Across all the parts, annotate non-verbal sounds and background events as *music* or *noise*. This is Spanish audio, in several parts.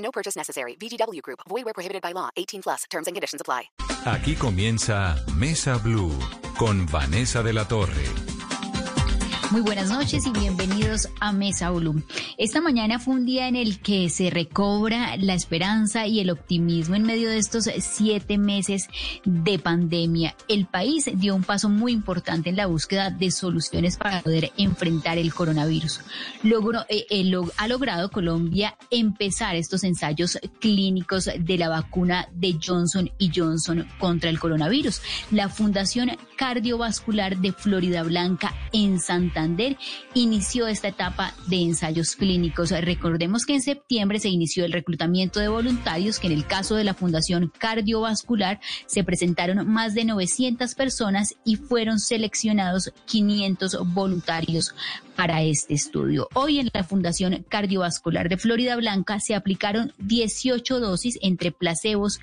No purchase necessary. VGW Group. Void where prohibited by law. 18 plus. Terms and conditions apply. Aquí comienza Mesa Blue con Vanessa de la Torre. Muy buenas noches y bienvenidos a Mesa Blue. Esta mañana fue un día en el que se recobra la esperanza y el optimismo en medio de estos siete meses de pandemia. El país dio un paso muy importante en la búsqueda de soluciones para poder enfrentar el coronavirus. Logró, eh, eh, ha logrado Colombia empezar estos ensayos clínicos de la vacuna de Johnson y Johnson contra el coronavirus. La Fundación Cardiovascular de Florida Blanca en Santa inició esta etapa de ensayos clínicos. Recordemos que en septiembre se inició el reclutamiento de voluntarios, que en el caso de la Fundación Cardiovascular se presentaron más de 900 personas y fueron seleccionados 500 voluntarios para este estudio. Hoy en la Fundación Cardiovascular de Florida Blanca se aplicaron 18 dosis entre placebos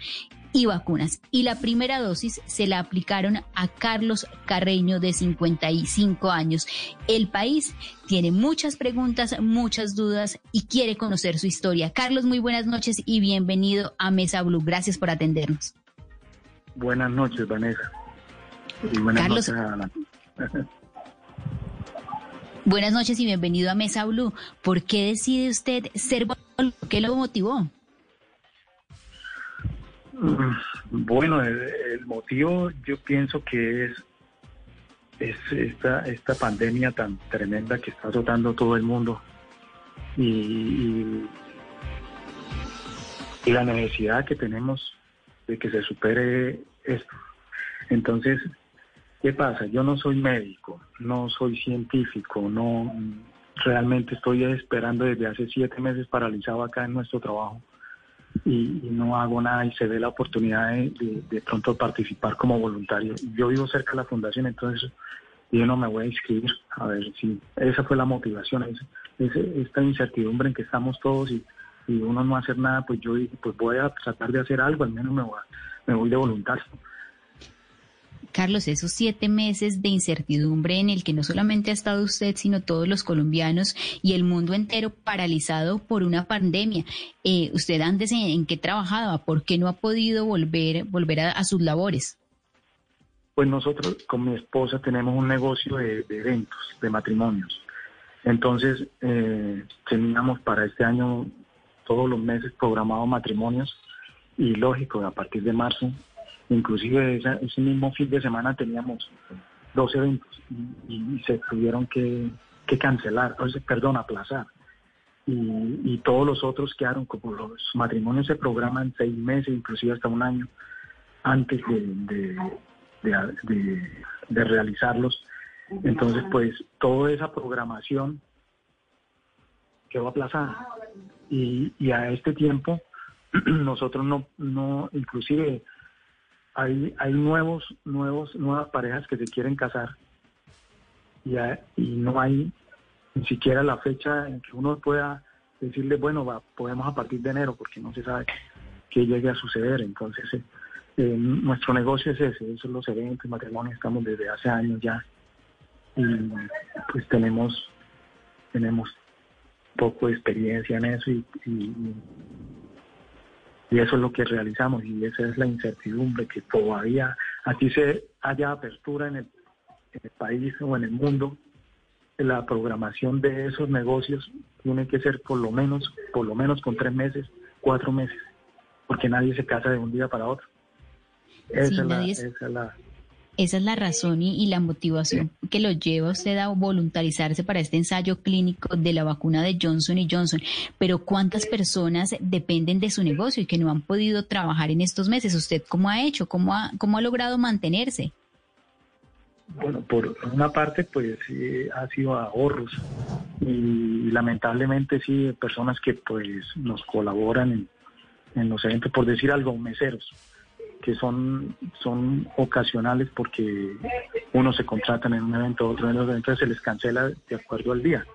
y vacunas. Y la primera dosis se la aplicaron a Carlos Carreño de 55 años. El país tiene muchas preguntas, muchas dudas y quiere conocer su historia. Carlos, muy buenas noches y bienvenido a Mesa Blue. Gracias por atendernos. Buenas noches, Vanessa. Y buenas Carlos, noches. Buenas noches y bienvenido a Mesa Blue. ¿Por qué decide usted ser? ¿Qué lo motivó? Bueno, el, motivo yo pienso que es, es esta, esta pandemia tan tremenda que está azotando todo el mundo y, y la necesidad que tenemos de que se supere esto. Entonces, ¿qué pasa? Yo no soy médico, no soy científico, no realmente estoy esperando desde hace siete meses paralizado acá en nuestro trabajo y, y, no hago nada y se ve la oportunidad de, de, pronto participar como voluntario. Yo vivo cerca de la fundación, entonces yo no me voy a inscribir. A ver si esa fue la motivación, es, es, esta incertidumbre en que estamos todos y, y, uno no hacer nada, pues yo pues voy a tratar de hacer algo, al menos me voy, me voy de voluntario. Carlos, esos siete meses de incertidumbre en el que no solamente ha estado usted, sino todos los colombianos y el mundo entero paralizado por una pandemia. Eh, ¿Usted antes en, qué trabajaba? ¿Por qué no ha podido volver, volver a, sus labores? Pues nosotros con mi esposa tenemos un negocio de, de eventos, de matrimonios. Entonces eh, teníamos para este año todos los meses programados matrimonios y lógico, a partir de marzo inclusive ese, ese, mismo fin de semana teníamos dos eventos y, se tuvieron que, cancelar, o sea, perdón, aplazar. Y, y, todos los otros quedaron, como los matrimonios se programan seis meses, inclusive hasta un año antes de, de, de, de realizarlos. Entonces, pues toda esa programación quedó aplazada. Y, y a este tiempo *clears throat* nosotros no, no inclusive hay, hay nuevos, nuevos, nuevas parejas que se quieren casar y, no hay ni siquiera la fecha en que uno pueda decirle, bueno, podemos a partir de enero, porque no se sabe qué llegue a suceder. Entonces, eh, eh, nuestro negocio es ese, esos son los eventos, matrimonios, estamos desde hace años ya. Y pues tenemos, tenemos poco experiencia en eso y, y eso es lo que realizamos y esa es la incertidumbre que todavía aquí se haya apertura en el, en el, país o en el mundo la programación de esos negocios tiene que ser por lo menos por lo menos con tres meses cuatro meses porque nadie se casa de un día para otro. Esa, sí, es, la, es... esa es la esa es la razón y, la motivación que lo lleva a usted a voluntarizarse para este ensayo clínico de la vacuna de Johnson y Johnson. Pero ¿cuántas personas dependen de su negocio y que no han podido trabajar en estos meses? ¿Usted cómo ha hecho? ¿Cómo ha, cómo ha logrado mantenerse? Bueno, por una parte, pues ha sido ahorros y lamentablemente sí, personas que pues nos colaboran en, en los eventos, por decir algo, meseros, que son, son ocasionales porque uno se contratan en un evento, otro en otro, entonces se les cancela de acuerdo al día.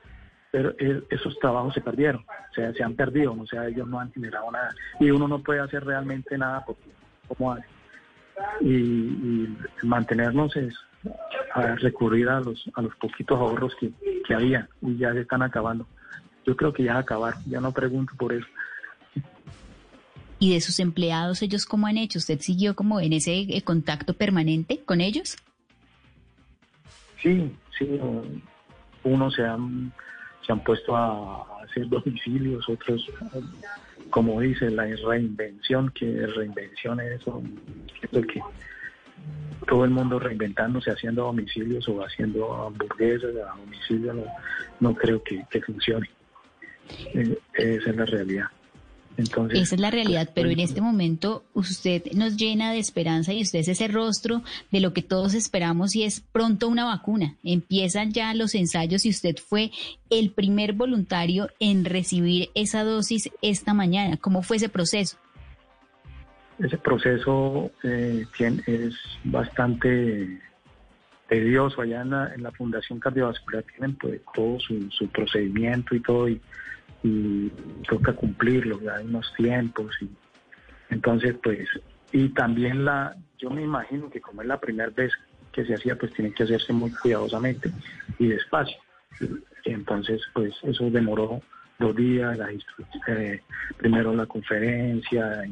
Pero eh, esos trabajos se perdieron, o sea, se han perdido, o sea, ellos no han generado nada. Y uno no puede hacer realmente nada porque, ¿cómo hace? Y, y mantenernos es a recurrir a los, a los poquitos ahorros que, que había y ya se están acabando. Yo creo que ya acabar, ya no pregunto por eso. ¿Y de sus empleados, ellos cómo han hecho? ¿Usted siguió como en ese eh, contacto permanente con ellos? Sí, sí. Unos se han, se han puesto a hacer *laughs* domicilios, otros, como dice, la reinvención, que reinvención es eso, que todo el mundo reinventándose, haciendo domicilios o haciendo hamburguesas a domicilio, no, creo que, que funcione. Eh, esa es la realidad. Entonces, Esa es la realidad, pero en este momento usted nos llena de esperanza y usted es ese rostro de lo que todos esperamos y es pronto una vacuna. Empiezan ya los ensayos y usted fue el primer voluntario en recibir esa dosis esta mañana. ¿Cómo fue ese proceso? ese proceso eh, es bastante tedioso. Allá en la, en la Fundación Cardiovascular tienen pues, todo su, su procedimiento y todo, y, y toca cumplirlo, ya hay unos tiempos. y Entonces, pues, y también la, yo me imagino que como es la primera vez que se hacía, pues tiene que hacerse muy cuidadosamente y despacio. Entonces, pues eso demoró dos días, la eh, primero la conferencia,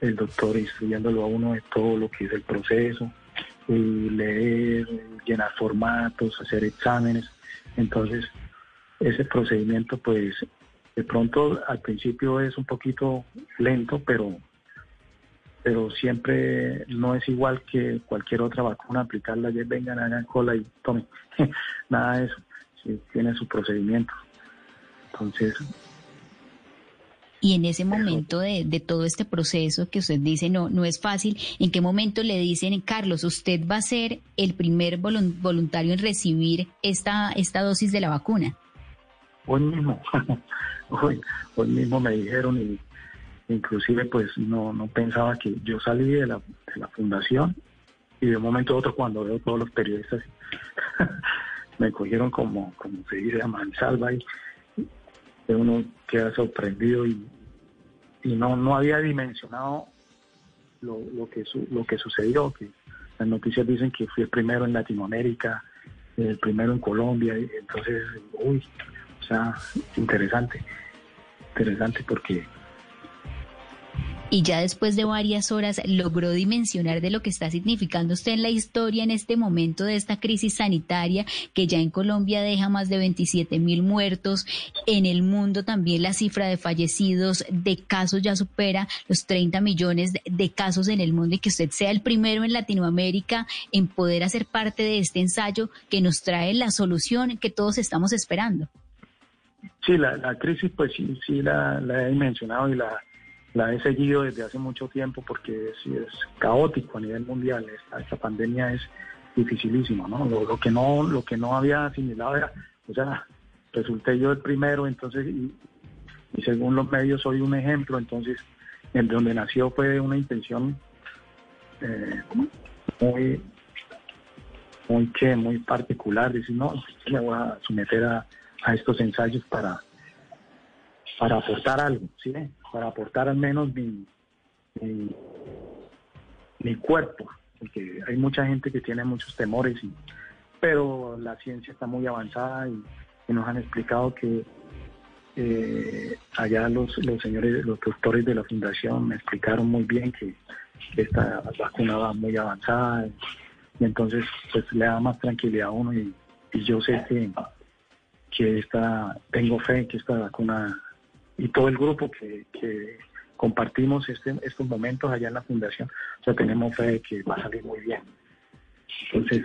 el doctor instruyéndolo a uno de todo lo que es el proceso, y leer, llenar formatos, hacer exámenes. Entonces, ese procedimiento, pues, de pronto al principio es un poquito lento, pero pero siempre no es igual que cualquier otra vacuna, aplicarla, ayer vengan, hagan cola y tomen. *laughs* Nada de eso, sí, tiene su procedimiento. Entonces, Y en ese momento de, de todo este proceso que usted dice no, no es fácil, ¿en qué momento le dicen, Carlos, usted va a ser el primer volun- voluntario en recibir esta, esta dosis de la vacuna? Hoy mismo, *laughs* hoy, hoy mismo me dijeron y inclusive pues no, no pensaba que yo salí de la, de la fundación y de un momento a otro cuando veo todos los periodistas *laughs* me cogieron como, como se dice a mansalva y, uno queda sorprendido y, y no, no había dimensionado lo, lo que su- lo que sucedió, que las noticias dicen que fui el primero en Latinoamérica, el primero en Colombia, entonces, uy, interesante, interesante porque Y ya después de varias horas logró dimensionar de lo que está significando usted en la historia en este momento de esta crisis sanitaria que ya en Colombia deja más de 27 mil muertos. En el mundo también la cifra de fallecidos, de casos ya supera los 30 millones de casos en el mundo y que usted sea el primero en Latinoamérica en poder hacer parte de este ensayo que nos trae la solución que todos estamos esperando. Sí, la, la crisis pues sí, sí la, la he mencionado y la, la he seguido desde hace mucho tiempo porque sí es caótico a nivel mundial. Esta, pandemia es dificilísima, ¿no? Lo, lo que no lo que no había asimilado era, o sea, resulté yo el primero, entonces, y, y según los medios soy un ejemplo, entonces, en donde nació fue una intención eh, muy, muy que, muy particular, decir, no, me voy a someter a a estos ensayos para, para aportar algo, ¿sí? Para aportar al menos mi, mi, cuerpo, porque hay mucha gente que tiene muchos temores, y, pero la ciencia está muy avanzada y, nos han explicado que eh, allá los, los señores, los doctores de la fundación me explicaron muy bien que, esta vacuna va muy avanzada y, entonces pues le da más tranquilidad a uno y yo sé que que esta, tengo fe que esta vacuna y todo el grupo que, que compartimos este, estos momentos allá en la fundación, o sea, tenemos fe de que va a salir muy bien. Entonces,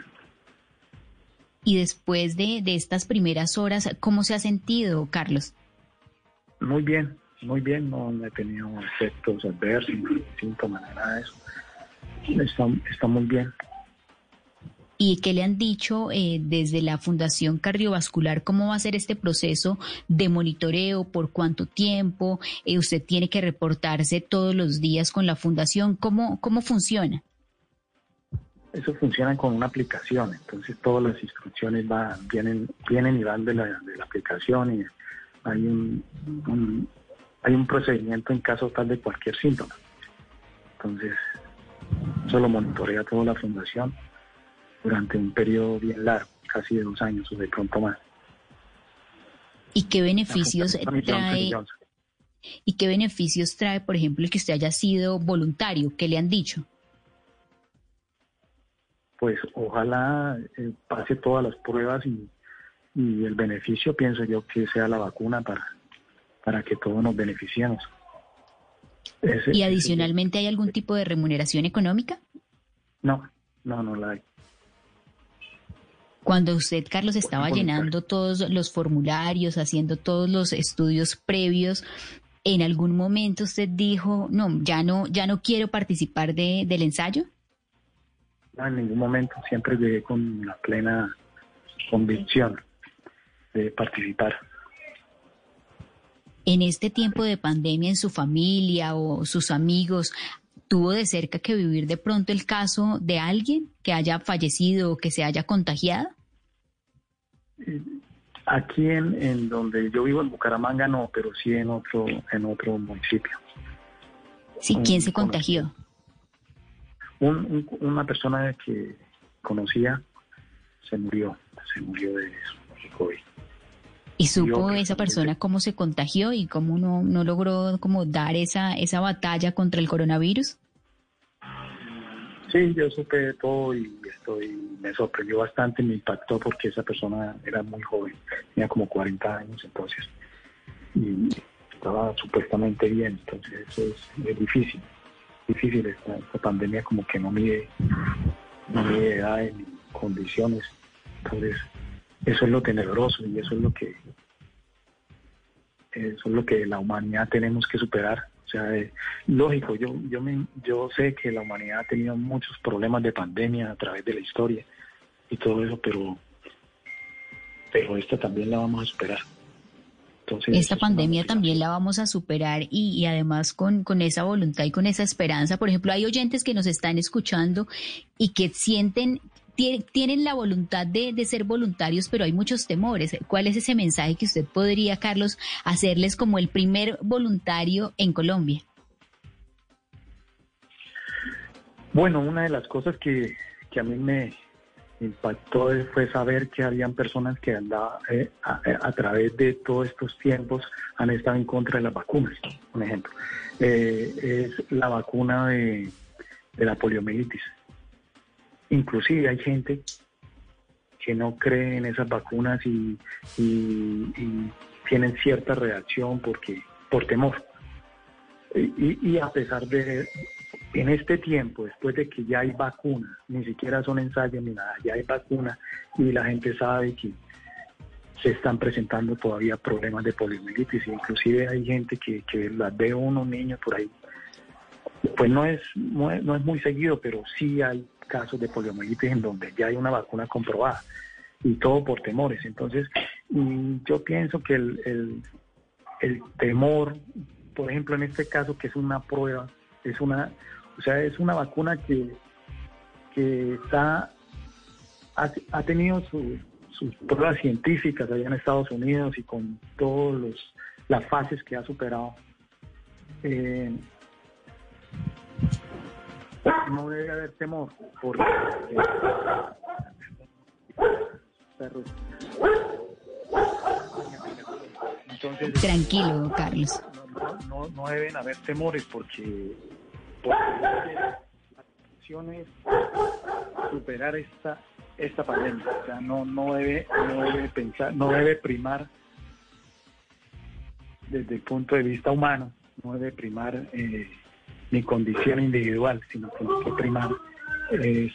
Y después de, de estas primeras horas, ¿cómo se ha sentido, Carlos? muy bien, muy bien, no, he tenido efectos adversos, síntomas, nada de eso. Está, está muy bien. ¿Y qué le han dicho eh, desde la Fundación Cardiovascular? ¿Cómo va a ser este proceso de monitoreo? ¿Por cuánto tiempo? Eh, ¿Usted tiene que reportarse todos los días con la Fundación? ¿Cómo, cómo funciona? Eso funciona con una aplicación, entonces todas las instrucciones van, vienen, vienen y van de la, de la aplicación y hay un, un- hay un procedimiento en caso tal de cualquier síntoma. Entonces, eso lo monitorea toda la fundación durante un periodo bien largo, casi de dos años o de pronto más. ¿Y qué beneficios trae? ¿Y qué beneficios trae, por ejemplo, el que usted haya sido voluntario? ¿Qué le han dicho? Pues ojalá eh, pase todas las pruebas y, y el beneficio, pienso yo, que sea la vacuna para, para que todos nos beneficiemos. Ese- ¿Y ese- adicionalmente hay algún tipo de remuneración económica? No, no, no la hay. Cuando usted, Carlos, estaba llenando todos los formularios, haciendo todos los estudios previos, ¿en algún momento usted dijo, no, ya no, ya no quiero participar de, del ensayo? No, en ningún momento, siempre llegué con la plena convicción de participar. En este tiempo de pandemia, en su familia o sus amigos, ¿tuvo de cerca que vivir de pronto el caso de alguien que haya fallecido o que se haya contagiado? Aquí en, en donde yo vivo, en Bucaramanga, no, pero sí en otro, en otro municipio. Sí, Un ¿quién se contagió? Un- un- una persona que conocía se murió, se murió de COVID. ¿Y supo esa persona cómo se contagió y cómo no, no logró como dar esa, esa batalla contra el coronavirus? Sí, yo supe de todo y estoy, me sorprendió bastante, me impactó porque esa persona era muy joven, tenía como 40 años entonces, y estaba supuestamente bien, entonces eso es, es difícil, difícil esta, esta pandemia como que no mide, no mide edades ni condiciones, entonces eso es lo tenebroso y eso es lo que, eso es lo que la humanidad tenemos que superar. O sea, eh, lógico, yo, yo, me, yo sé que la humanidad ha tenido muchos problemas de pandemia a través de la historia y todo eso, pero, pero esta también la vamos a superar. Entonces, Esta pandemia también la vamos a superar y, y además con, con esa voluntad y con esa esperanza. Por ejemplo, hay oyentes que nos están escuchando y que sienten, tienen la voluntad de, de ser voluntarios, pero hay muchos temores. ¿Cuál es ese mensaje que usted podría, Carlos, hacerles como el primer voluntario en Colombia? Bueno, una de las cosas que, que a mí me impactó fue saber que habían personas que andaban eh, a, a través de todos estos tiempos han estado en contra de las vacunas. Un ejemplo, Eh, es la vacuna de, de la poliomielitis. Inclusive hay gente que no cree en esas vacunas y, tienen cierta reacción porque por temor. Y, a pesar de, en este tiempo, después de que ya hay vacuna, ni siquiera son ensayos ni nada, ya hay vacuna y la gente sabe que se están presentando todavía problemas de poliomielitis, inclusive hay gente que, que las ve unos niños por ahí. Pues no es, no es, no es muy seguido, pero sí hay casos de poliomielitis en donde ya hay una vacuna comprobada y todo por temores. Entonces, mm, yo pienso que el, el, temor, por ejemplo, en este caso que es una prueba, es una, o sea, es una vacuna que, que está, ha, ha tenido su- sus pruebas científicas allá en Estados Unidos y con todas los las fases que ha superado. Eh, no debe haber temor porque perros. Entonces, Tranquilo, Carlos. no, no, no deben haber temores porque, porque la acción es superar esta esta pandemia o sea no no debe no debe pensar no debe primar desde el punto de vista humano no debe primar eh, mi condición individual sino que lo que primar es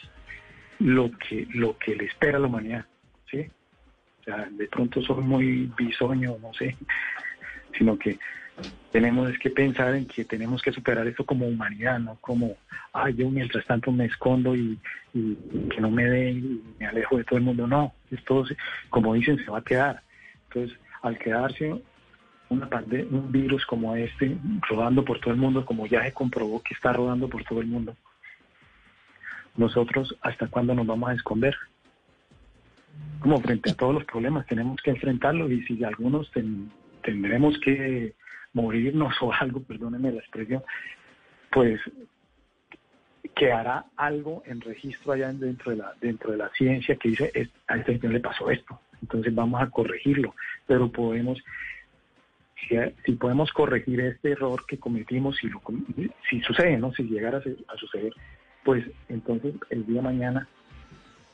lo que lo que le espera a la humanidad sí o sea de pronto soy muy bisoño no sé *laughs* sino que tenemos que pensar en que tenemos que superar esto como humanidad, no como, ay, yo mientras tanto me escondo y, y que no me den y me alejo de todo el mundo. No, esto, como dicen, se va a quedar. Entonces, al quedarse una pande- un virus como este rodando por todo el mundo, como ya se comprobó que está rodando por todo el mundo, nosotros, ¿hasta cuándo nos vamos a esconder? Como frente a todos los problemas, tenemos que enfrentarlos y si algunos ten- tendremos que morirnos *laughs* o algo, perdónenme la expresión, pues quedará algo en registro allá dentro de la dentro de la ciencia que dice "Es- a este señor le pasó esto entonces vamos a corregirlo pero podemos si, podemos corregir este error que cometimos si lo si sucede no si llegara a, su- a suceder pues entonces el día de mañana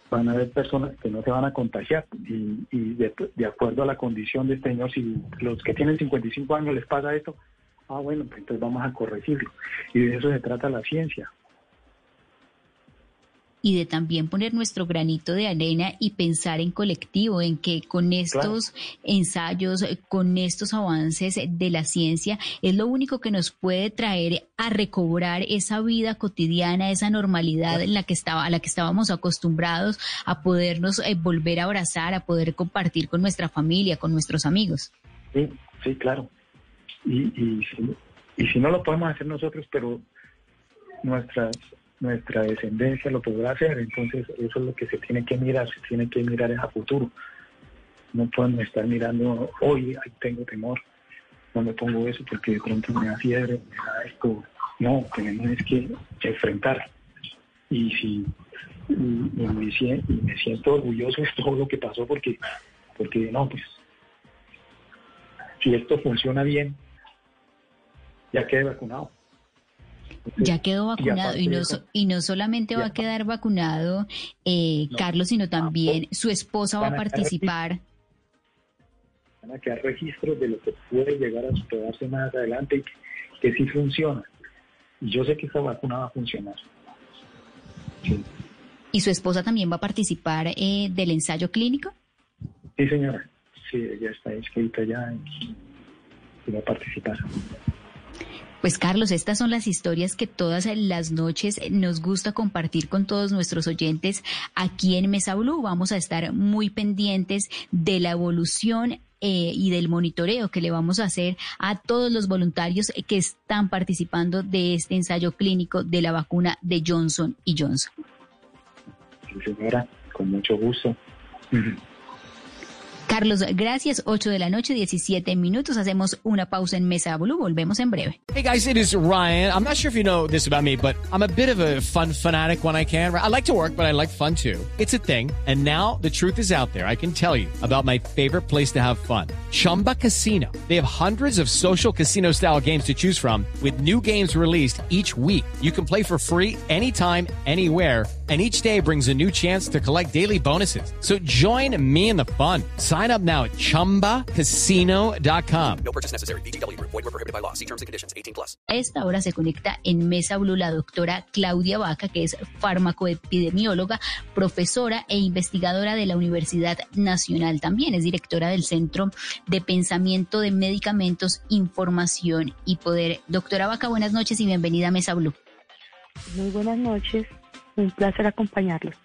van a haber personas que no se van a contagiar y, y de, de acuerdo a la condición de este señor si los que tienen 55 años les pasa esto ah bueno pues entonces vamos a corregirlo. Y de eso se trata la ciencia y de también poner nuestro granito de arena y pensar en colectivo, en que con estos ensayos, con estos avances de la ciencia, es lo único que nos puede traer a recobrar esa vida cotidiana, esa normalidad en la que estaba, a la que estábamos acostumbrados, a podernos eh, volver a abrazar, a poder compartir con nuestra familia, con nuestros amigos. Sí, sí, claro. Y, y, si, y si no lo podemos hacer nosotros, pero nuestras, nuestra descendencia lo podrá hacer, entonces eso es lo que se tiene que mirar, se tiene que mirar es a futuro. No podemos estar mirando hoy, ay, tengo temor, no me pongo eso porque de pronto me da fiebre, me da esto. No, tenemos que enfrentar. Y si me, sien- y me siento orgulloso de todo lo que pasó porque, porque no, pues si esto funciona bien, ya quede vacunado. Ya quedó vacunado y, no, eso- y no solamente va a quedar vacunado eh, No. Carlos, sino también su esposa va a participar. Van a quedar registros de lo que puede llegar a superarse más adelante y que, que sí funciona. Y yo sé que esta vacuna va a funcionar. Sí, ¿Y su esposa también va a participar eh, del ensayo clínico? Sí, señora. Sí, ella está inscrita ya y va a participar. Pues Carlos, estas son las historias que todas las noches nos gusta compartir con todos nuestros oyentes aquí en Mesa Blue. Vamos a estar muy pendientes de la evolución eh, y del monitoreo que le vamos a hacer a todos los voluntarios que están participando de este ensayo clínico de la vacuna de Johnson y Johnson. Sí, señora, con mucho gusto. Carlos, gracias. 8 de la noche, 17 minutos. Hacemos una pausa en Mesa Blue. Volvemos en breve. Hey guys, it is Ryan. I'm not sure if you know this about me, but I'm a bit of a fun fanatic when I can. I like to work, but I like fun too. It's a thing. And now the truth is out there. I can tell you about my favorite place to have fun. Chumba Casino. They have hundreds of social casino style games to choose from with new games released each week. You can play for free anytime, anywhere. And each day brings a new chance to collect daily bonuses. So join me in the fun. Sign up now at chumbacasino.com. No purchase necessary. VGW Group. Void were prohibited by law. See terms and conditions. 18 plus. A esta hora se conecta en Mesa Blue la doctora Claudia Vaca, que es farmacoepidemióloga, profesora e investigadora de la Universidad Nacional. También es directora del Centro de Pensamiento de Medicamentos, Información y Poder. Doctora Vaca, buenas noches y bienvenida a Mesa Blue. Muy buenas noches, un placer acompañarlos.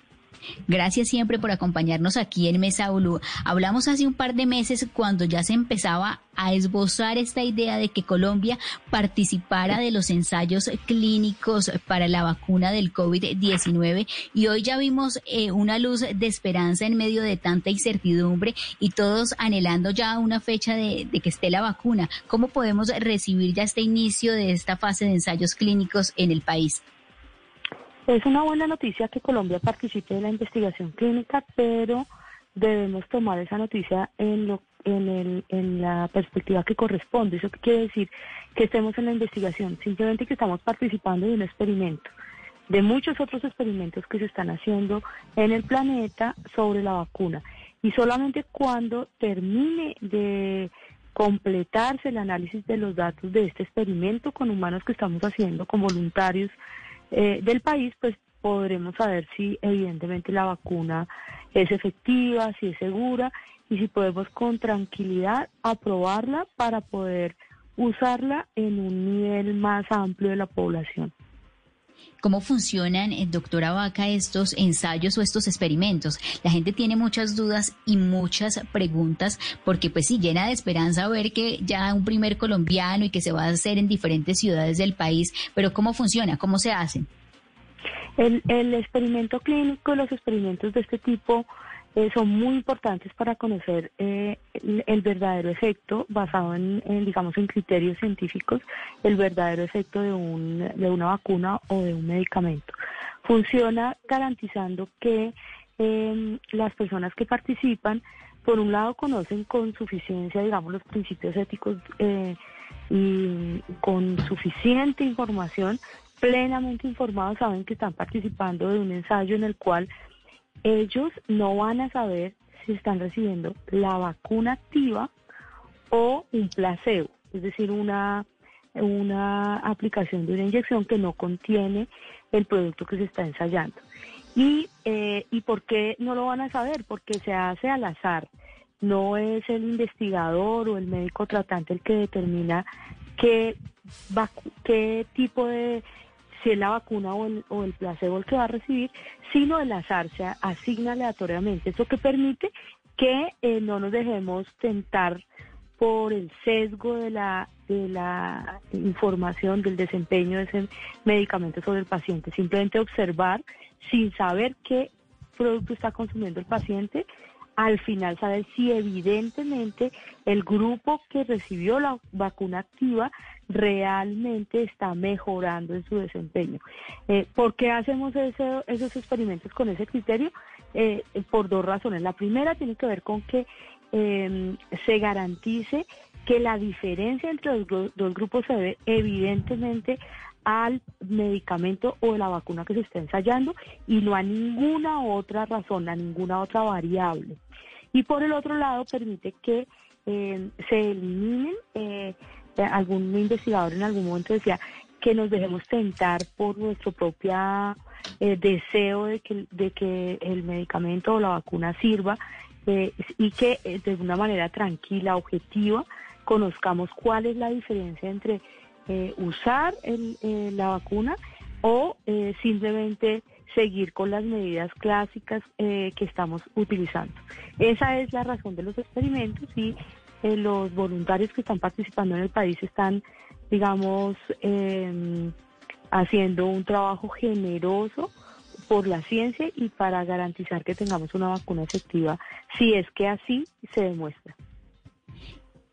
Gracias siempre por acompañarnos aquí en Mesa Blue. Hablamos hace un par de meses cuando ya se empezaba a esbozar esta idea de que Colombia participara de los ensayos clínicos para la vacuna del COVID-19 y hoy ya vimos eh, una luz de esperanza en medio de tanta incertidumbre y todos anhelando ya una fecha de, de que esté la vacuna. ¿Cómo podemos recibir ya este inicio de esta fase de ensayos clínicos en el país? Es una buena noticia que Colombia participe de la investigación clínica, pero debemos tomar esa noticia en, lo, en, el, en la perspectiva que corresponde. ¿Eso qué quiere decir? Que estemos en la investigación, simplemente que estamos participando de un experimento, de muchos otros experimentos que se están haciendo en el planeta sobre la vacuna. Y solamente cuando termine de completarse el análisis de los datos de este experimento con humanos que estamos haciendo, con voluntarios, eh, del país, pues podremos saber si evidentemente la vacuna es efectiva, si es segura y si podemos con tranquilidad aprobarla para poder usarla en un nivel más amplio de la población. ¿Cómo funcionan, eh, doctora Vaca, estos ensayos o estos experimentos? La gente tiene muchas dudas y muchas preguntas porque pues sí, llena de esperanza ver que ya un primer colombiano y que se va a hacer en diferentes ciudades del país, pero ¿cómo funciona? ¿Cómo se hacen? El, el experimento clínico, los experimentos de este tipo eh, son muy importantes para conocer eh, el, verdadero efecto basado en, digamos, en criterios científicos, el verdadero efecto de, un, de una vacuna o de un medicamento. Funciona garantizando que em, las personas que participan, por un lado, conocen con suficiencia, digamos, los principios éticos eh, y con suficiente información, plenamente informados, saben que están participando de un ensayo en el cual ellos no van a saber si están recibiendo la vacuna activa o un placebo, es decir, una, una aplicación de una inyección que no contiene el producto que se está ensayando. Y, eh, ¿Y por qué no lo van a saber? Porque se hace al azar. No es el investigador o el médico tratante el que determina qué, qué tipo de si es la vacuna o el, o el placebo el que va a recibir, sino el azar se asigna aleatoriamente. Eso que permite que eh, no nos dejemos tentar por el sesgo de la, de la información del desempeño de ese medicamento sobre el paciente. Simplemente observar sin saber qué producto está consumiendo el paciente al final saber si evidentemente el grupo que recibió la vacuna activa realmente está mejorando en su desempeño. Eh, ¿Por qué hacemos esos experimentos con ese criterio? Eh, por dos razones. La primera tiene que ver con que em, se garantice que la diferencia entre los dos grupos se debe evidentemente al medicamento o la vacuna que se está ensayando y no a ninguna otra razón, a ninguna otra variable. Y por el otro lado permite que eh, se eliminen, eh, algún investigador en algún momento decía que nos dejemos tentar por nuestro propio eh, deseo de que, de que el medicamento o la vacuna sirva y que de una manera tranquila, objetiva, conozcamos cuál es la diferencia entre eh, usar eh, la vacuna o eh, simplemente seguir con las medidas clásicas que estamos utilizando. Esa es la razón de los experimentos y los voluntarios que están participando en el país están, digamos, em, haciendo un trabajo generoso por la ciencia y para garantizar que tengamos una vacuna efectiva, si es que así se demuestra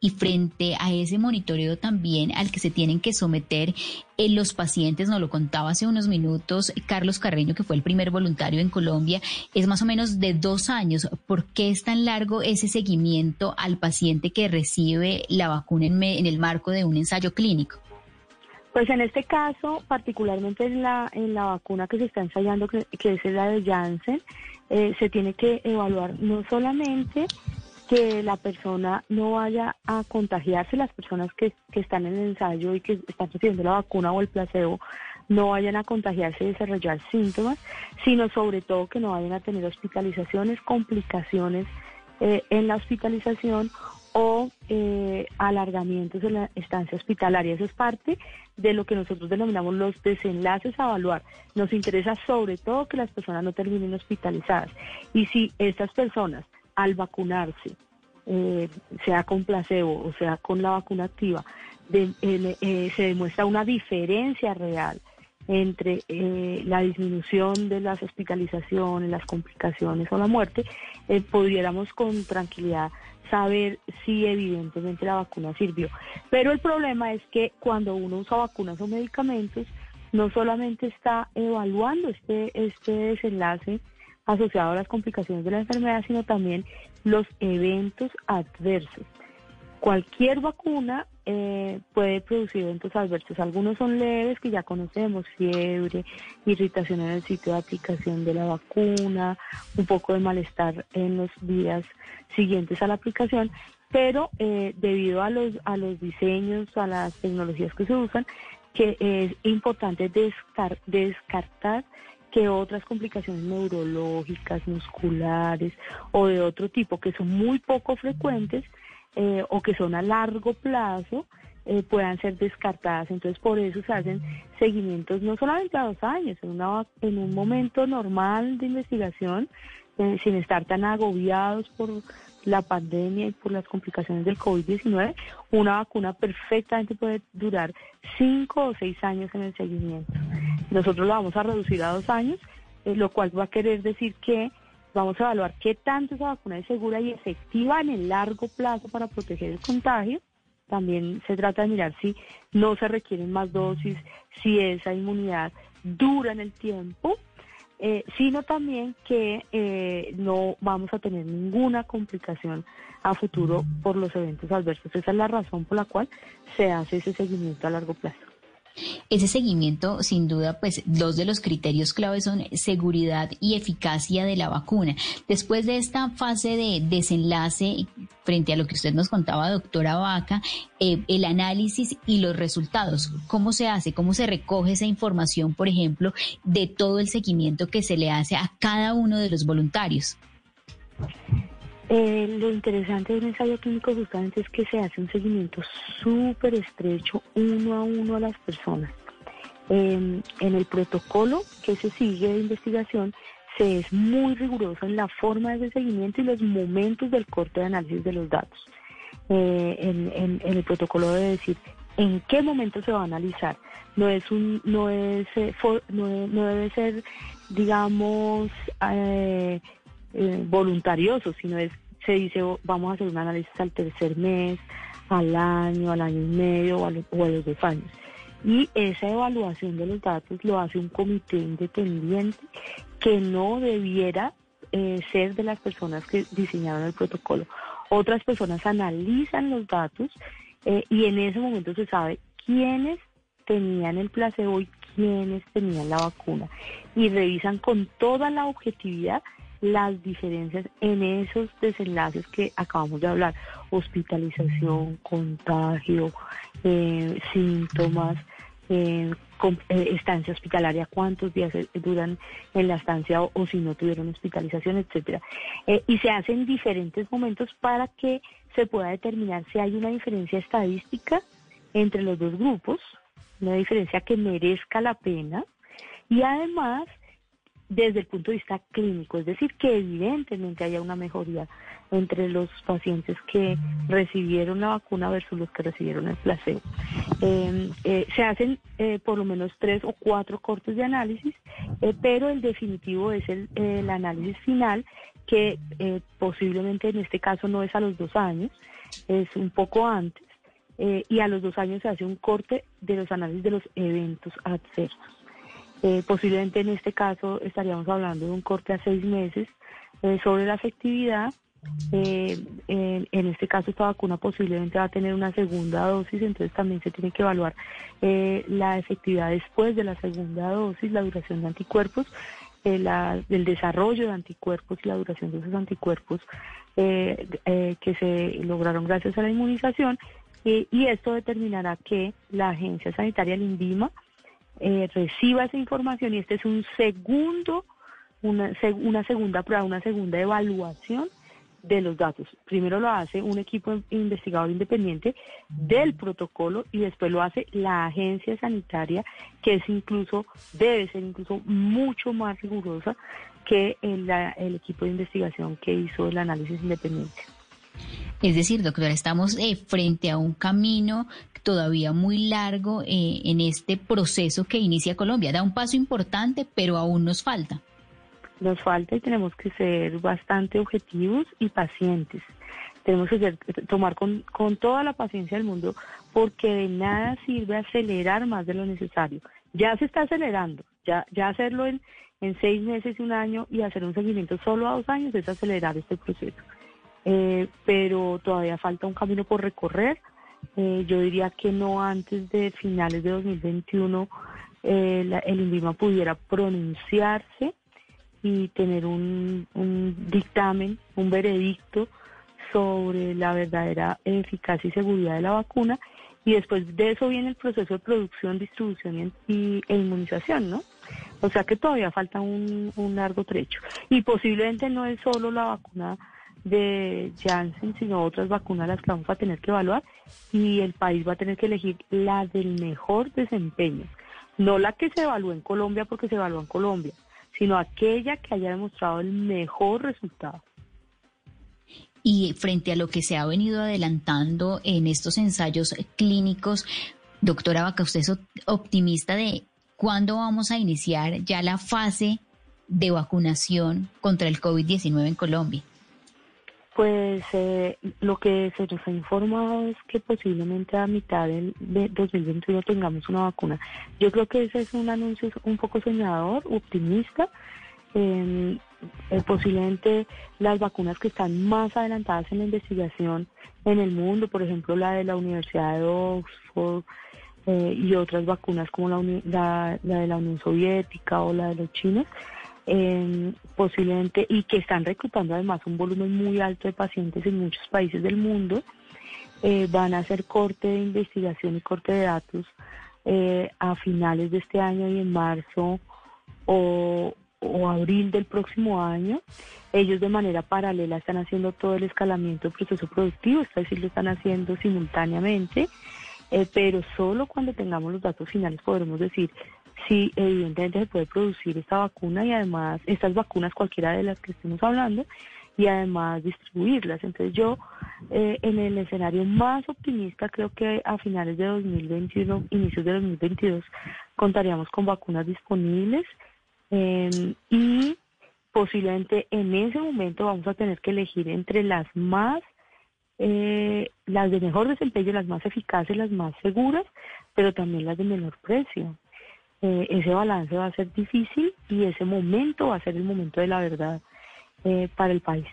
y frente a ese monitoreo también al que se tienen que someter en los pacientes, nos lo contaba hace unos minutos Carlos Carreño, que fue el primer voluntario en Colombia, es más o menos de dos años. ¿Por qué es tan largo ese seguimiento al paciente que recibe la vacuna en, en el marco de un ensayo clínico? Pues en este caso, particularmente en la, en la vacuna que se está ensayando, que, es la de Janssen, eh, se tiene que evaluar no solamente que la persona no vaya a contagiarse, las personas que, están en ensayo y que están recibiendo la vacuna o el placebo no vayan a contagiarse y desarrollar síntomas, sino sobre todo que no vayan a tener hospitalizaciones, complicaciones eh, en la hospitalización o eh, alargamientos en la estancia hospitalaria. Eso es parte de lo que nosotros denominamos los desenlaces a evaluar. Nos interesa sobre todo que las personas no terminen hospitalizadas. Y si estas personas al vacunarse, eh, sea con placebo o sea con la vacuna activa, eh, se demuestra una diferencia real entre eh, la disminución de las hospitalizaciones, las complicaciones o la muerte, pudiéramos con tranquilidad saber si evidentemente la vacuna sirvió. Pero el problema es que cuando uno usa vacunas o medicamentos, no solamente está evaluando este, este desenlace asociado a las complicaciones de la enfermedad, sino también los eventos adversos. Cualquier vacuna eh, puede producir eventos adversos. Algunos son leves, que ya conocemos, fiebre, irritación en el sitio de aplicación de la vacuna, un poco de malestar en los días siguientes a la aplicación, pero eh, debido a los, a los diseños, a las tecnologías que se usan, que es importante descartar que otras complicaciones neurológicas, musculares o de otro tipo que son muy poco frecuentes eh, o que son a largo plazo, eh, puedan ser descartadas. Entonces, por eso se hacen seguimientos no solamente a dos años, en, una, en un momento normal de investigación, eh, sin estar tan agobiados por la pandemia y por las complicaciones del COVID-19, una vacuna perfectamente puede durar cinco o seis años en el seguimiento. Nosotros lo vamos a reducir a dos años, eh, lo cual va a querer decir que vamos a evaluar qué tanto esa vacuna es segura y efectiva en el largo plazo para proteger el contagio. También se trata de mirar si no se requieren más dosis, si esa inmunidad dura en el tiempo eh, sino también que eh, no vamos a tener ninguna complicación a futuro por los eventos adversos. Esa es la razón por la cual se hace ese seguimiento a largo plazo. Ese seguimiento, sin duda, pues dos de los criterios clave son seguridad y eficacia de la vacuna. Después de esta fase de desenlace, frente a lo que usted nos contaba, doctora Vaca, eh, el análisis y los resultados, ¿cómo se hace? ¿Cómo se recoge esa información, por ejemplo, de todo el seguimiento que se le hace a cada uno de los voluntarios? Eh, lo interesante de un ensayo clínico justamente es que se hace un seguimiento súper estrecho uno a uno a las personas. en el protocolo que se sigue de investigación se es muy riguroso en la forma de seguimiento y los momentos del corte de análisis de los datos. Eh, en, el protocolo debe decir en qué momento se va a analizar. No es un, no es, eh, no, debe ser, digamos, eh, eh, voluntarioso, sino es, se dice, oh, vamos a hacer un análisis al tercer mes, al año, al año y medio o a, los, dos años. Y esa evaluación de los datos lo hace un comité independiente que no debiera eh, ser de las personas que diseñaron el protocolo. Otras personas analizan los datos eh, y en ese momento se sabe quiénes tenían el placebo y quiénes tenían la vacuna. Y revisan con toda la objetividad las diferencias en esos desenlaces que acabamos de hablar, hospitalización, contagio, eh, síntomas, eh, eh, estancia hospitalaria, cuántos días duran en la estancia o, si no tuvieron hospitalización, etcétera. y se hace en diferentes momentos para que se pueda determinar si hay una diferencia estadística entre los dos grupos, una diferencia que merezca la pena, y además desde el punto de vista clínico, es decir, que evidentemente haya una mejoría entre los pacientes que recibieron la vacuna versus los que recibieron el placebo. Em, eh, se hacen eh, por lo menos tres o cuatro cortes de análisis, eh, pero el definitivo es el, el análisis final, que posiblemente en este caso no es a los dos años, es un poco antes, y a los dos años se hace un corte de los análisis de los eventos adversos. Eh, posiblemente en este caso estaríamos hablando de un corte a seis meses eh, sobre la efectividad. Eh, en, este caso esta vacuna posiblemente va a tener una segunda dosis, entonces también se tiene que evaluar la efectividad después de la segunda dosis, la duración de anticuerpos, la, el desarrollo de anticuerpos y la duración de esos anticuerpos que se lograron gracias a la inmunización. y esto determinará que la agencia sanitaria, el INVIMA, eh, reciba esa información y este es un segundo, una, una segunda prueba, una segunda evaluación de los datos. Primero lo hace un equipo investigador independiente del protocolo y después lo hace la agencia sanitaria, que es incluso, debe ser incluso mucho más rigurosa que el, el equipo de investigación que hizo el análisis independiente. Es decir, doctora, estamos eh, frente a un camino todavía muy largo eh, en este proceso que inicia Colombia. Da un paso importante, pero aún nos falta. Nos falta y tenemos que ser bastante objetivos y pacientes. Tenemos que tomar con, con toda la paciencia del mundo porque de nada sirve acelerar más de lo necesario. Ya se está acelerando, ya, ya hacerlo en, en seis meses y un año y hacer un seguimiento solo a dos años es acelerar este proceso. Eh, pero todavía falta un camino por recorrer. Eh, yo diría que no antes de finales de 2021 eh, el INVIMA pudiera pronunciarse y tener un, dictamen, un veredicto sobre la verdadera eficacia y seguridad de la vacuna. Y después de eso viene el proceso de producción, distribución y, e inmunización, ¿no? O sea que todavía falta un largo trecho. Y posiblemente no es solo la vacuna de Janssen, sino otras vacunas las que vamos a tener que evaluar y el país va a tener que elegir la del mejor desempeño, no la que se evalúa en Colombia porque se evalúa en Colombia, sino aquella que haya demostrado el mejor resultado. Y frente a lo que se ha venido adelantando en estos ensayos clínicos, doctora Vaca, ¿usted es optimista de cuándo vamos a iniciar ya la fase de vacunación contra el COVID-19 en Colombia? Pues eh, lo que se nos ha informado es que posiblemente a mitad del de 2021 tengamos una vacuna. Yo creo que ese es un anuncio un poco soñador, optimista. Eh, posiblemente las vacunas que están más adelantadas en la investigación en el mundo, por ejemplo la de la Universidad de Oxford eh, y otras vacunas como la de la Unión Soviética o la de los chinos, eh, posiblemente, y que están reclutando además un volumen muy alto de pacientes en muchos países del mundo, eh, van a hacer corte de investigación y corte de datos eh, a finales de este año y en marzo o, o abril del próximo año. Ellos de manera paralela están haciendo todo el escalamiento del proceso productivo, es decir, lo están haciendo simultáneamente, eh, pero solo cuando tengamos los datos finales podremos decir sí, evidentemente se puede producir esta vacuna y además estas vacunas, cualquiera de las que estemos hablando, y además distribuirlas. Entonces yo, eh, en el escenario más optimista, creo que a finales de 2021, inicios de 2022, contaríamos con vacunas disponibles em, y posiblemente en ese momento vamos a tener que elegir entre las más eh, las de mejor desempeño, las más eficaces, las más seguras, pero también las de menor precio. Eh, ese balance va a ser difícil y ese momento va a ser el momento de la verdad eh, para el país.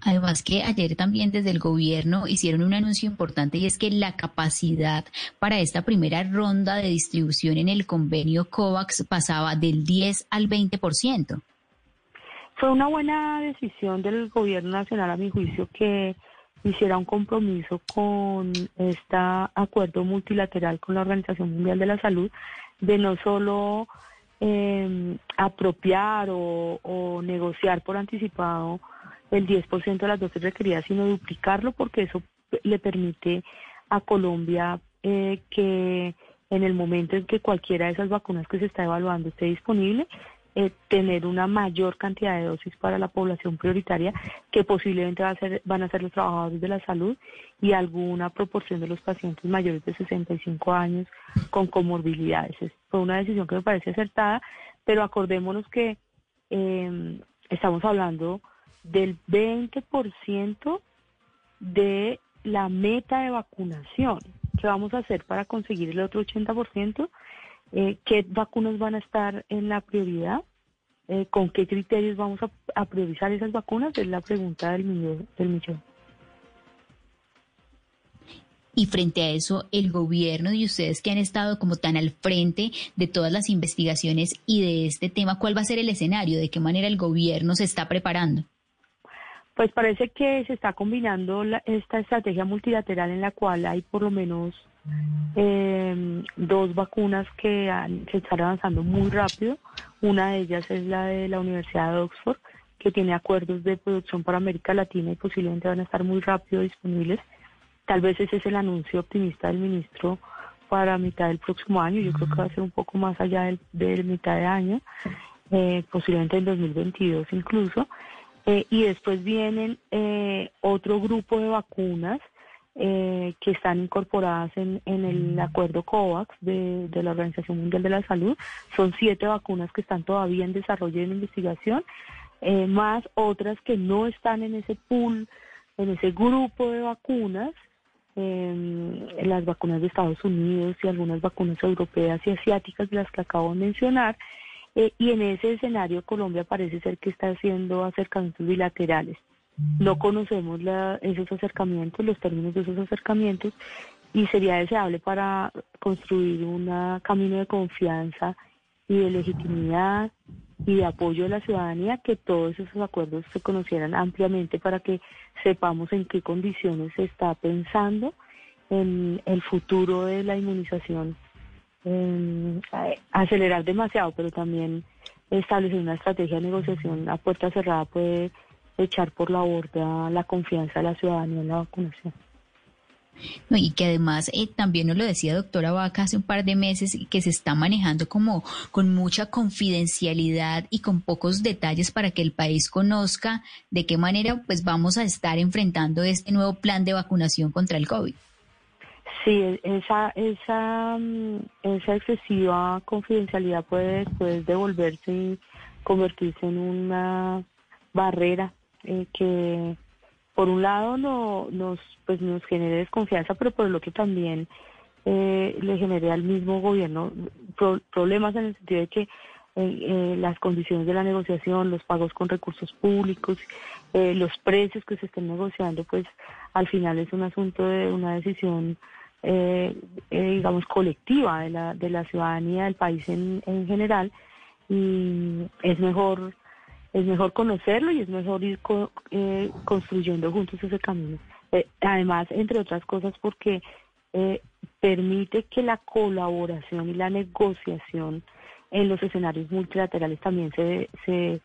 Además que ayer también desde el gobierno hicieron un anuncio importante y es que la capacidad para esta primera ronda de distribución en el convenio COVAX pasaba del 10 al 20%. Fue una buena decisión del gobierno nacional a mi juicio que hiciera un compromiso con este acuerdo multilateral con la Organización Mundial de la Salud de no solo eh, apropiar o, negociar por anticipado el 10% de las dosis requeridas, sino duplicarlo porque eso le permite a Colombia eh, que en el momento en que cualquiera de esas vacunas que se está evaluando esté disponible, eh, tener una mayor cantidad de dosis para la población prioritaria que posiblemente va a ser, van a ser los trabajadores de la salud y alguna proporción de los pacientes mayores de 65 años con comorbilidades. fue una decisión que me parece acertada, pero acordémonos que eh, estamos hablando del 20% de la meta de vacunación. ¿Qué vamos a hacer para conseguir el otro 80%? Eh, qué vacunas van a estar en la prioridad, eh, con qué criterios vamos a, priorizar esas vacunas, es la pregunta del millón. Del millón. Y frente a eso, el gobierno y ustedes que han estado como tan al frente de todas las investigaciones y de este tema, ¿cuál va a ser el escenario? ¿De qué manera el gobierno se está preparando? Pues parece que se está combinando esta estrategia multilateral en la cual hay por lo menos eh, dos vacunas que se están avanzando muy rápido. Una de ellas es la de la Universidad de Oxford, que tiene acuerdos de producción para América Latina y posiblemente van a estar muy rápido disponibles. Tal vez ese es el anuncio optimista del ministro para mitad del próximo año. Yo creo que va a ser un poco más allá del, mitad de año, eh, posiblemente en 2022 incluso. Eh, y después vienen eh, otro grupo de vacunas eh, que están incorporadas en, el acuerdo COVAX de, la Organización Mundial de la Salud. Son siete vacunas que están todavía en desarrollo y en investigación, eh, más otras que no están en ese pool, en ese grupo de vacunas. Em, las vacunas de Estados Unidos y algunas vacunas europeas y asiáticas las que acabo de mencionar, eh, y en ese escenario Colombia parece ser que está haciendo acercamientos bilaterales. No conocemos esos acercamientos, los términos de esos acercamientos, y sería deseable para construir un camino de confianza y de legitimidad y de apoyo de la ciudadanía que todos esos acuerdos se conocieran ampliamente para que sepamos en qué condiciones se está pensando en el futuro de la inmunización. acelerar demasiado, pero también establecer una estrategia de negociación a puerta cerrada puede echar por la borda la confianza de la ciudadanía en la vacunación. No, y que además eh, también nos lo decía doctora Vaca hace un par de meses que se está manejando como con mucha confidencialidad y con pocos detalles para que el país conozca de qué manera pues vamos a estar enfrentando este nuevo plan de vacunación contra el COVID. Sí, esa, esa, mm, esa excesiva confidencialidad puede después devolverse y convertirse en una barrera eh, que por un lado no, nos pues nos genere desconfianza, pero por el otro también eh, le genere al mismo gobierno problemas en el sentido de que eh, eh, las condiciones de la negociación, los pagos con recursos públicos, los precios que se estén negociando, pues al final es un asunto de una decisión, digamos, colectiva de la, de la ciudadanía del país en, en general y es mejor es mejor conocerlo y es mejor ir eh, construyendo juntos ese camino. Eh, además, entre otras cosas, porque eh, permite que la colaboración y la negociación en los escenarios multilaterales también se, se,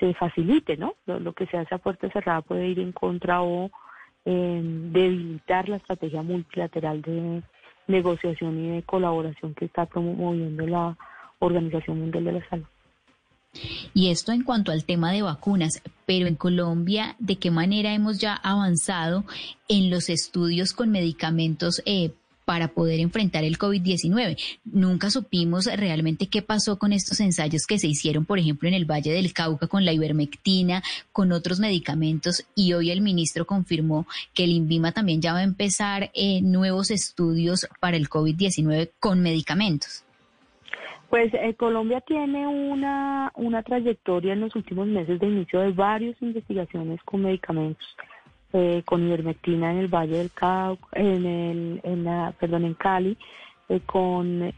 se facilite, ¿no? Lo, que se hace a puerta cerrada puede ir en contra o debilitar la estrategia multilateral de negociación y de colaboración que está promoviendo la Organización Mundial de la Salud. Y esto en cuanto al tema de vacunas, pero en Colombia, ¿de qué manera hemos ya avanzado en los estudios con medicamentos eh, para poder enfrentar el COVID-19. Nunca supimos realmente qué pasó con estos ensayos que se hicieron, por ejemplo, en el Valle del Cauca con la ivermectina, con otros medicamentos, y hoy el ministro confirmó que el INVIMA también ya va a empezar eh, nuevos estudios para el COVID-19 con medicamentos. Pues eh, Colombia tiene una, una trayectoria en los últimos meses de inicio de varias investigaciones con medicamentos, eh, con ivermectina en el Valle del Cauca, en el, en la, perdón, en Cali, eh, con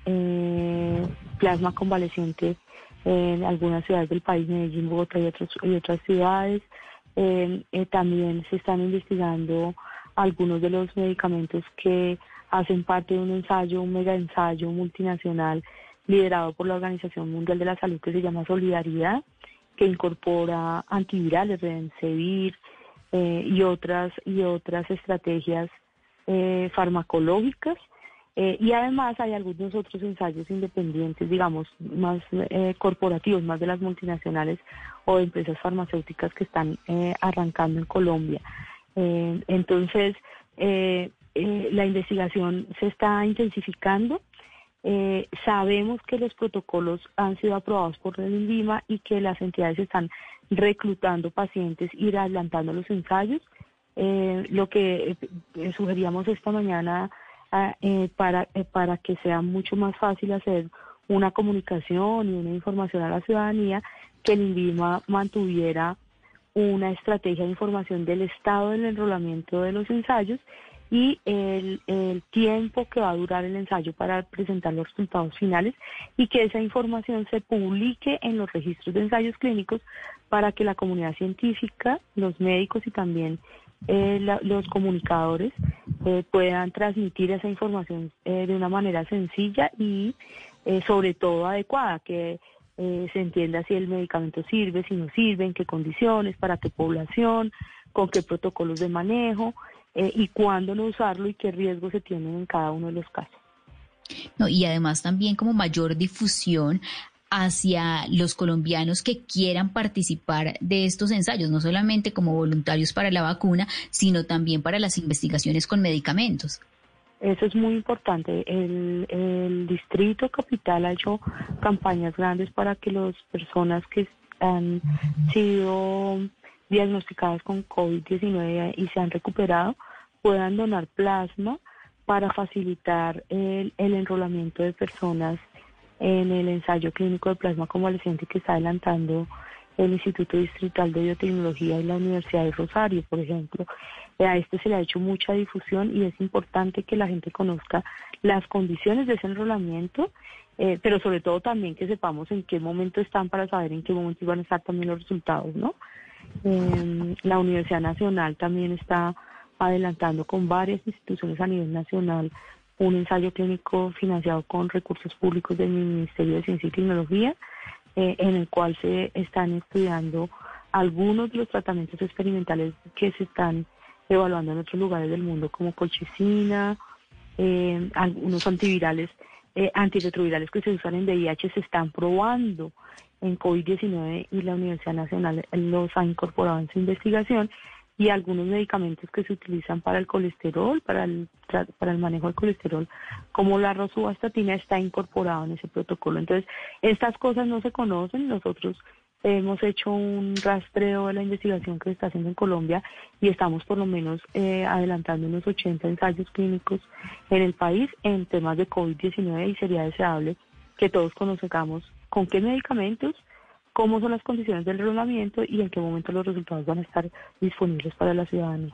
plasma convaleciente en algunas ciudades del país, Medellín, Bogotá y, otros, y otras ciudades. también se están investigando algunos de los medicamentos que hacen parte de un ensayo, un mega ensayo multinacional liderado por la Organización Mundial de la Salud que se llama Solidaridad, que incorpora antivirales, Remdesivir eh, y otras y otras estrategias eh, farmacológicas. Eh, y además hay algunos otros ensayos independientes, digamos, más eh, corporativos, más de las multinacionales o de empresas farmacéuticas que están arrancando en Colombia. entonces, la investigación se está intensificando eh, sabemos que los protocolos han sido aprobados por el INVIMA y que las entidades están reclutando pacientes y adelantando los ensayos. Eh, lo que eh, sugeríamos esta mañana ah, para, para que sea mucho más fácil hacer una comunicación y una información a la ciudadanía, que el INVIMA mantuviera una estrategia de información del estado del enrolamiento de los ensayos y el, tiempo que va a durar el ensayo para presentar los resultados finales y que esa información se publique en los registros de ensayos clínicos para que la comunidad científica, los médicos y también eh, los comunicadores eh, puedan transmitir esa información eh, de una manera sencilla y sobre todo adecuada, que se entienda si el medicamento sirve, si no sirve, en qué condiciones, para qué población, con qué protocolos de manejo eh, y cuándo no usarlo y qué riesgos se tienen en cada uno de los casos. No, y además también como mayor difusión hacia los colombianos que quieran participar de estos ensayos, no solamente como voluntarios para la vacuna, sino también para las investigaciones con medicamentos. Eso es muy importante. El, el distrito capital ha hecho campañas grandes para que las personas que han sido diagnosticadas con COVID-19 y se han recuperado puedan donar plasma para facilitar el, el enrolamiento de personas en el ensayo clínico de plasma convaleciente que está adelantando el Instituto Distrital de Biotecnología y la Universidad de Rosario, por ejemplo. A este se le ha hecho mucha difusión y es importante que la gente conozca las condiciones de ese enrolamiento, eh, pero sobre todo también que sepamos en qué momento están para saber en qué momento van a estar también los resultados, ¿no? Eh, la Universidad Nacional también está adelantando con varias instituciones a nivel nacional un ensayo clínico financiado con recursos públicos del Ministerio de Ciencia y Tecnología, eh, en el cual se están estudiando algunos de los tratamientos experimentales que se están evaluando en otros lugares del mundo, como colchicina, eh, algunos antivirales, eh, antirretrovirales que se usan en VIH, se están probando en COVID-19 y la Universidad Nacional los ha incorporado en su investigación y algunos medicamentos que se utilizan para el colesterol, para el, para el manejo del colesterol, como la rosuvastatina está incorporado en ese protocolo. Entonces, estas cosas no se conocen, nosotros hemos hecho un rastreo de la investigación que se está haciendo en Colombia y estamos por lo menos eh, adelantando unos 80 ensayos clínicos en el país en temas de COVID-19 y sería deseable que todos conozcamos con qué medicamentos, cómo son las condiciones del enrolamiento y en qué momento los resultados van a estar disponibles para la ciudadanía.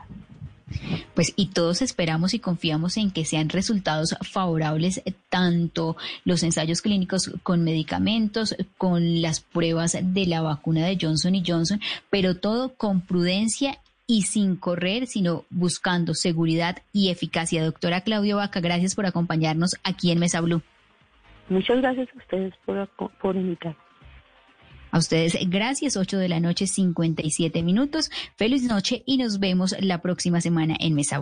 Pues y todos esperamos y confiamos en que sean resultados favorables eh, tanto los ensayos clínicos con medicamentos, con las pruebas de la vacuna de Johnson y Johnson, pero todo con prudencia y sin correr, sino buscando seguridad y eficacia. Doctora Claudio Vaca, gracias por acompañarnos aquí en Mesa Blue. Muchas gracias a ustedes por, por invitar. A ustedes, gracias. 8 de la noche, 57 minutos. Feliz noche y nos vemos la próxima semana en Mesa.